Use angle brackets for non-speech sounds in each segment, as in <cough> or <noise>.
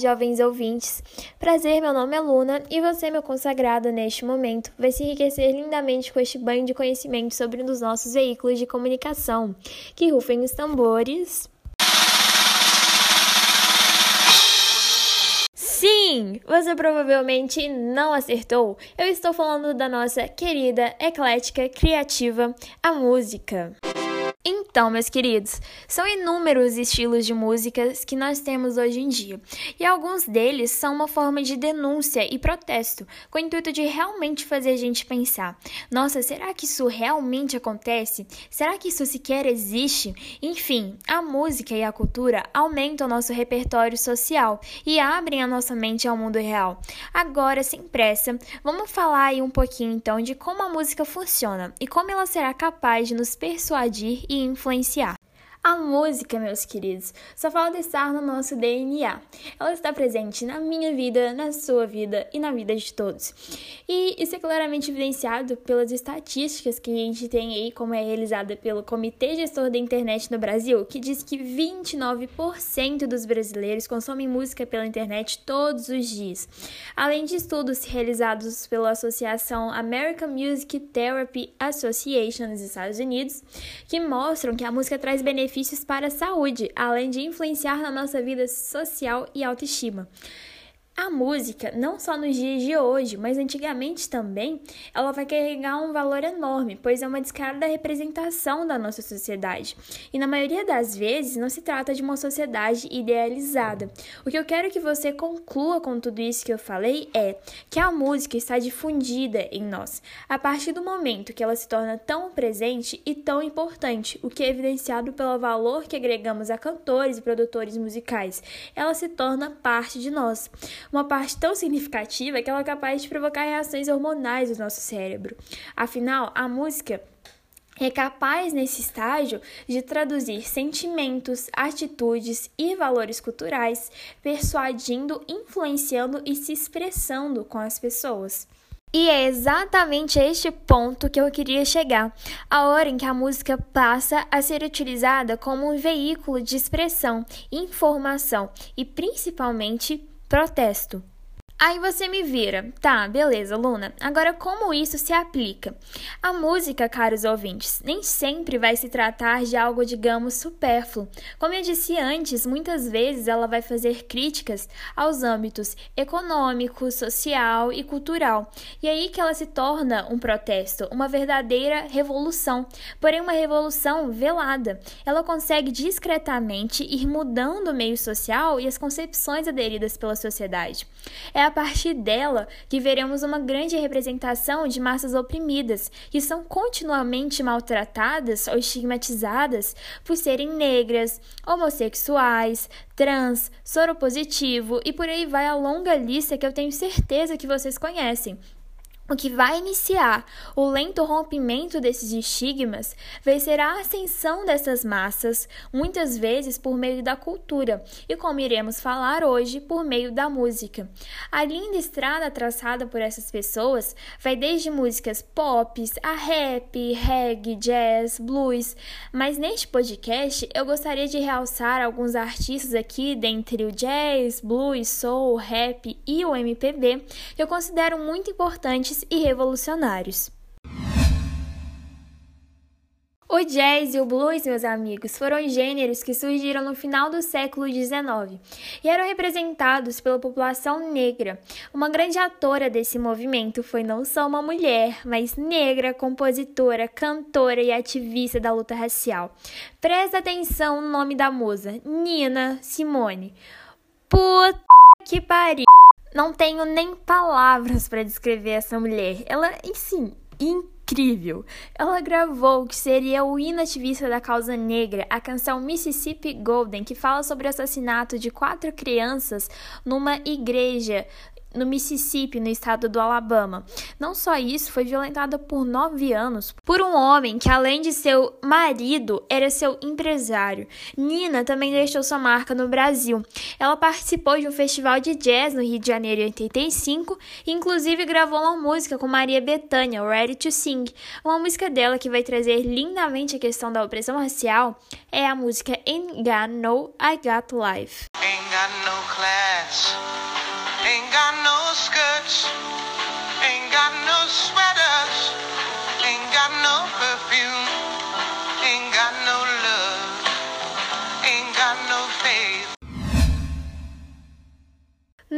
Jovens ouvintes. Prazer, meu nome é Luna e você, meu consagrado neste momento, vai se enriquecer lindamente com este banho de conhecimento sobre um dos nossos veículos de comunicação. Que rufem os tambores. Sim, você provavelmente não acertou. Eu estou falando da nossa querida, eclética, criativa, a música. Então, meus queridos, são inúmeros estilos de músicas que nós temos hoje em dia, e alguns deles são uma forma de denúncia e protesto, com o intuito de realmente fazer a gente pensar: nossa, será que isso realmente acontece? Será que isso sequer existe? Enfim, a música e a cultura aumentam o nosso repertório social e abrem a nossa mente ao mundo real. Agora, sem pressa, vamos falar aí um pouquinho então de como a música funciona e como ela será capaz de nos persuadir e influenciar. A música, meus queridos, só falta estar no nosso DNA. Ela está presente na minha vida, na sua vida e na vida de todos. E isso é claramente evidenciado pelas estatísticas que a gente tem aí, como é realizada pelo Comitê Gestor da Internet no Brasil, que diz que 29% dos brasileiros consomem música pela internet todos os dias. Além de estudos realizados pela Associação American Music Therapy Association nos Estados Unidos, que mostram que a música traz benefícios benefícios para a saúde, além de influenciar na nossa vida social e autoestima. A música, não só nos dias de hoje, mas antigamente também, ela vai carregar um valor enorme, pois é uma descarada representação da nossa sociedade. E na maioria das vezes não se trata de uma sociedade idealizada. O que eu quero que você conclua com tudo isso que eu falei é que a música está difundida em nós, a partir do momento que ela se torna tão presente e tão importante, o que é evidenciado pelo valor que agregamos a cantores e produtores musicais. Ela se torna parte de nós uma parte tão significativa que ela é capaz de provocar reações hormonais do nosso cérebro. Afinal, a música é capaz nesse estágio de traduzir sentimentos, atitudes e valores culturais, persuadindo, influenciando e se expressando com as pessoas. E é exatamente a este ponto que eu queria chegar, a hora em que a música passa a ser utilizada como um veículo de expressão, informação e principalmente protesto. Aí você me vira, tá, beleza, Luna. Agora, como isso se aplica? A música, caros ouvintes, nem sempre vai se tratar de algo, digamos, supérfluo. Como eu disse antes, muitas vezes ela vai fazer críticas aos âmbitos econômico, social e cultural. E aí que ela se torna um protesto, uma verdadeira revolução, porém uma revolução velada. Ela consegue discretamente ir mudando o meio social e as concepções aderidas pela sociedade. É a partir dela que veremos uma grande representação de massas oprimidas, que são continuamente maltratadas ou estigmatizadas por serem negras, homossexuais, trans, soropositivo e por aí vai a longa lista que eu tenho certeza que vocês conhecem. O que vai iniciar o lento rompimento desses estigmas vai ser a ascensão dessas massas, muitas vezes por meio da cultura, e como iremos falar hoje, por meio da música. A linda estrada traçada por essas pessoas vai desde músicas pop, a rap, reggae, jazz, blues, mas neste podcast eu gostaria de realçar alguns artistas aqui dentre o jazz, blues, soul, rap e o MPB que eu considero muito importantes e revolucionários. O jazz e o blues, meus amigos, foram gêneros que surgiram no final do século XIX e eram representados pela população negra. Uma grande atora desse movimento foi não só uma mulher, mas negra, compositora, cantora e ativista da luta racial. Presta atenção no nome da musa, Nina Simone. Puta que pariu! Não tenho nem palavras para descrever essa mulher. Ela, enfim, incrível. Ela gravou o que seria o hino ativista da causa negra, a canção Mississippi Golden, que fala sobre o assassinato de quatro crianças numa igreja no Mississippi, no estado do Alabama. Não só isso, foi violentada por nove anos por um homem que, além de seu marido, era seu empresário. Nina também deixou sua marca no Brasil. Ela participou de um festival de jazz no Rio de Janeiro em 85 e, inclusive, gravou uma música com Maria Bethânia, Ready to Sing. Uma música dela que vai trazer lindamente a questão da opressão racial é a música Ain't Got No, I Got Life. Ain't got no class, ain't got no skirts, ain't got no sweaters,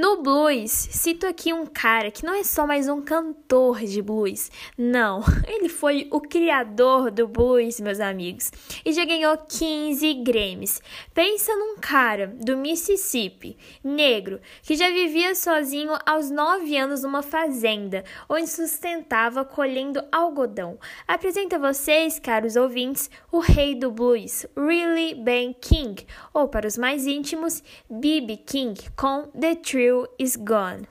No blues, cito aqui um cara que não é só mais um cantor de blues, não, <laughs> ele foi o criador do blues, meus amigos, e já ganhou 15 Grammys. Pensa num cara do Mississippi, negro, que já vivia sozinho aos 9 anos numa fazenda, onde sustentava colhendo algodão. Apresento a vocês, caros ouvintes, o rei do blues, Really Ben King, ou para os mais íntimos, B.B. King, com The Is gone.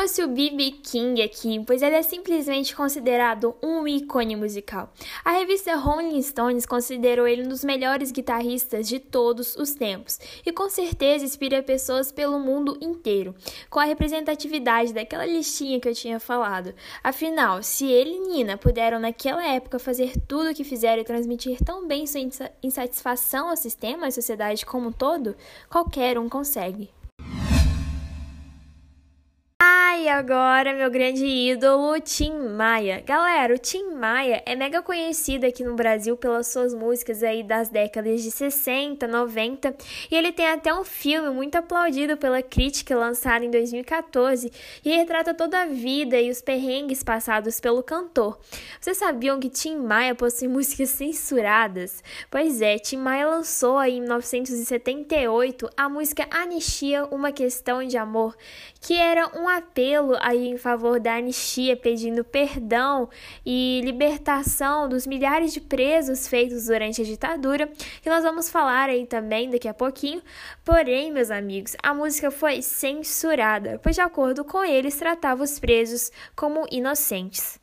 Trouxe o B.B. King aqui, pois ele é simplesmente considerado um ícone musical. A revista Rolling Stones considerou ele um dos melhores guitarristas de todos os tempos e com certeza inspira pessoas pelo mundo inteiro, com a representatividade daquela listinha que eu tinha falado. Afinal, se ele e Nina puderam naquela época fazer tudo o que fizeram e transmitir tão bem sua insatisfação ao sistema e à sociedade como um todo, qualquer um consegue. E agora meu grande ídolo, Tim Maia. Galera, o Tim Maia é mega conhecido aqui no Brasil pelas suas músicas aí das décadas de 60, 90, e ele tem até um filme muito aplaudido pela crítica lançado em 2014 e retrata toda a vida e os perrengues passados pelo cantor. Vocês sabiam que Tim Maia possui <laughs> músicas censuradas? Pois é, Tim Maia lançou aí em 1978 a música Anistia, uma questão de amor, que era um apelo apelo aí em favor da anistia, pedindo perdão e libertação dos milhares de presos feitos durante a ditadura, que nós vamos falar aí também daqui a pouquinho. Porém, meus amigos, a música foi censurada, pois de acordo com eles tratava os presos como inocentes.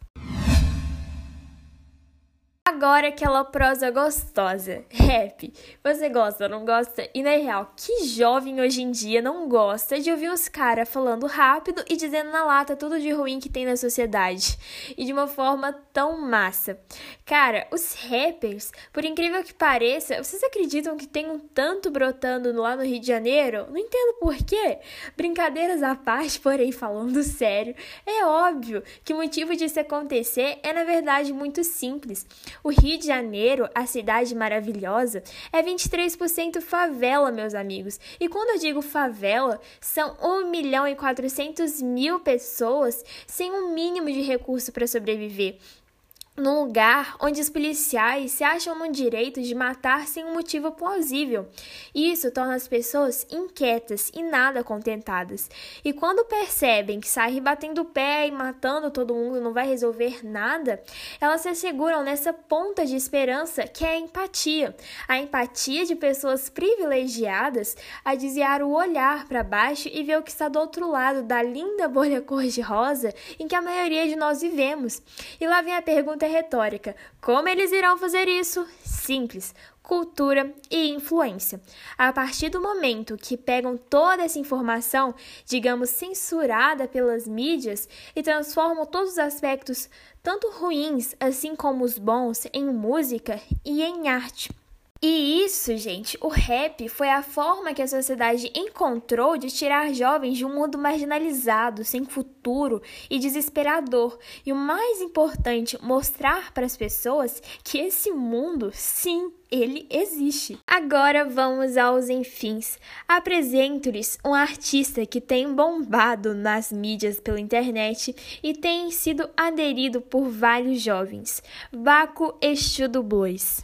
Agora aquela prosa gostosa. Rap. Você gosta, não gosta? E na real, que jovem hoje em dia não gosta de ouvir os caras falando rápido e dizendo na lata tudo de ruim que tem na sociedade? E de uma forma tão massa. Cara, os rappers, por incrível que pareça, vocês acreditam que tem um tanto brotando lá no Rio de Janeiro? Não entendo por quê. Brincadeiras à parte, porém falando sério, é óbvio que o motivo disso acontecer é na verdade muito simples. O Rio de Janeiro, a cidade maravilhosa, é 23% favela, meus amigos. E quando eu digo favela, são 1 milhão e 400 mil pessoas sem um mínimo de recurso para sobreviver num lugar onde os policiais se acham no direito de matar sem um motivo plausível. Isso torna as pessoas inquietas e nada contentadas. E quando percebem que sair batendo o pé e matando todo mundo não vai resolver nada, elas se seguram nessa ponta de esperança que é a empatia. A empatia de pessoas privilegiadas a desviar o olhar para baixo e ver o que está do outro lado da linda bolha cor-de-rosa em que a maioria de nós vivemos. E lá vem a pergunta retórica. Como eles irão fazer isso? Simples. Cultura e influência. A partir do momento que pegam toda essa informação, digamos, censurada pelas mídias, e transformam todos os aspectos, tanto ruins assim como os bons, em música e em arte. E isso, gente, o rap foi a forma que a sociedade encontrou de tirar jovens de um mundo marginalizado, sem futuro e desesperador. E o mais importante, mostrar para as pessoas que esse mundo, sim, ele existe. Agora vamos aos enfins. Apresento-lhes um artista que tem bombado nas mídias pela internet e tem sido aderido por vários jovens. Baco Estudo Blues.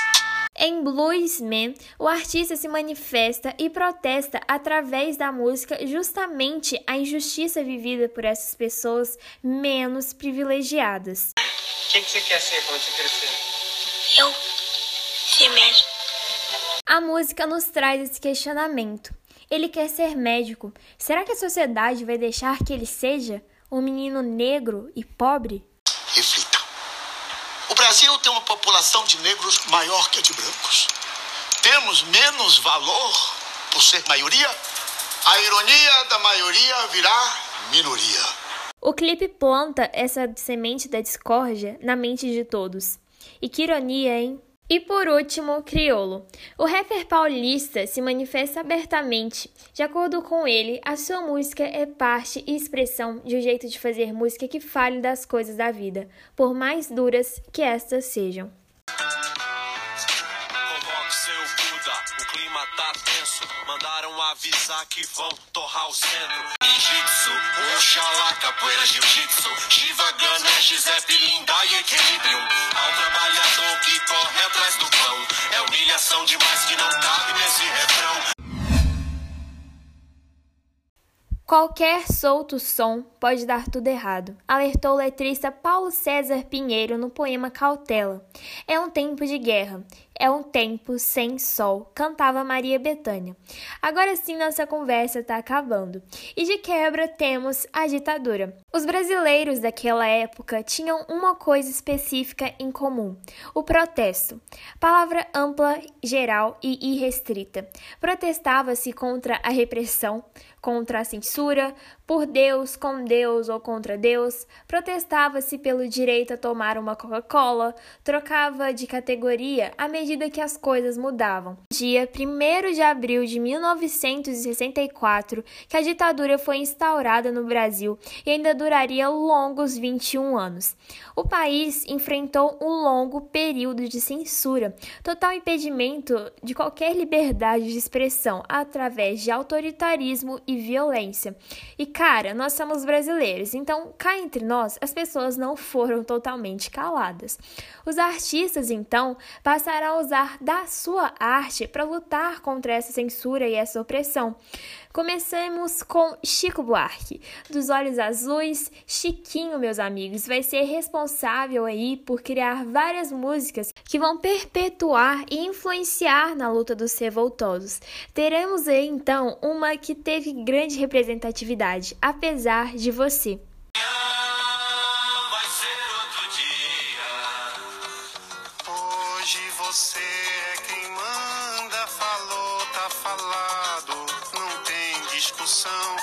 Em Bluesman, o artista se manifesta e protesta através da música justamente a injustiça vivida por essas pessoas menos privilegiadas. O que, que você quer ser quando você crescer? Eu ser médico. A música nos traz esse questionamento. Ele quer ser médico. Será que a sociedade vai deixar que ele seja um menino negro e pobre? Brasil tem uma população de negros maior que a de brancos. Temos menos valor por ser maioria? A ironia da maioria virá minoria. O clipe planta essa semente da discórdia na mente de todos. E que ironia, hein? E por último, Criolo. O rapper paulista se manifesta abertamente. De acordo com ele, a sua música é parte e expressão de um jeito de fazer música que fale das coisas da vida, por mais duras que estas sejam. Mandaram avisar que vão torrar o centro. Ninjitsu, Oxalá, capoeira, jiu-jitsu. Shiva, Ganesh, Zep, Linda e Equilibrium. Ao trabalhador que corre atrás do pão. É humilhação demais que não cabe nesse refrão. Qualquer solto som pode dar tudo errado, alertou o letrista Paulo César Pinheiro no poema Cautela. É um tempo de guerra, é um tempo sem sol, cantava Maria Bethânia. Agora sim nossa conversa está acabando. E de quebra temos a ditadura. Os brasileiros daquela época tinham uma coisa específica em comum: o protesto. Palavra ampla, geral e irrestrita. Protestava-se contra a repressão, contra a censura, por Deus, com Deus ou contra Deus, protestava-se pelo direito a tomar uma Coca-Cola, trocava de categoria à medida que as coisas mudavam. Dia 1 de abril de 1964, que a ditadura foi instaurada no Brasil e ainda duraria longos 21 anos. O país enfrentou um longo período de censura, total impedimento de qualquer liberdade de expressão através de autoritarismo e violência. E cara, nós somos brasileiros, então cá entre nós as pessoas não foram totalmente caladas. Os artistas então passaram usar da sua arte para lutar contra essa censura e essa opressão. Comecemos com Chico Buarque. Dos Olhos Azuis, Chiquinho, meus amigos, vai ser responsável aí por criar várias músicas que vão perpetuar e influenciar na luta dos revoltosos. Teremos aí então uma que teve grande representatividade, apesar de você. Discussão,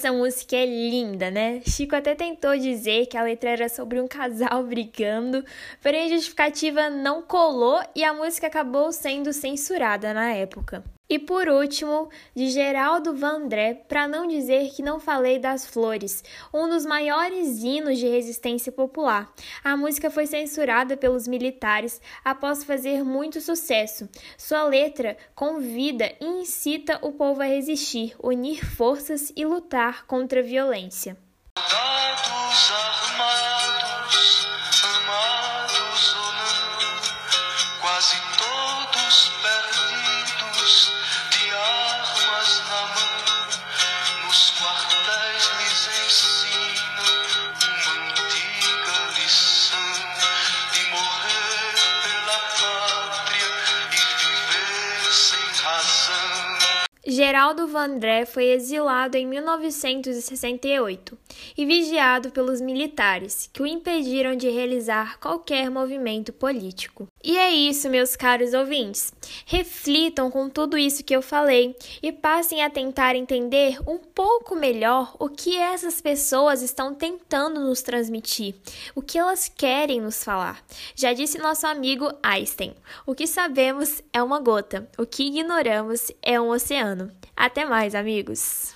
Essa música é linda, né? Chico até tentou dizer que a letra era sobre um casal <laughs> brigando, porém a justificativa não colou e a música acabou sendo censurada na época. E por último, de Geraldo Vandré, para não dizer que não falei das flores, um dos maiores hinos de resistência popular. A música foi censurada pelos militares após fazer muito sucesso. Sua letra convida e incita o povo a resistir, unir forças e lutar contra a violência. Geraldo Vandré foi exilado em 1968 e vigiado pelos militares, que o impediram de realizar qualquer movimento político. E é isso, meus caros ouvintes. Reflitam com tudo isso que eu falei e passem a tentar entender um pouco melhor o que essas pessoas estão tentando nos transmitir, o que elas querem nos falar. Já disse nosso amigo Einstein: o que sabemos é uma gota, o que ignoramos é um oceano. Até mais, amigos!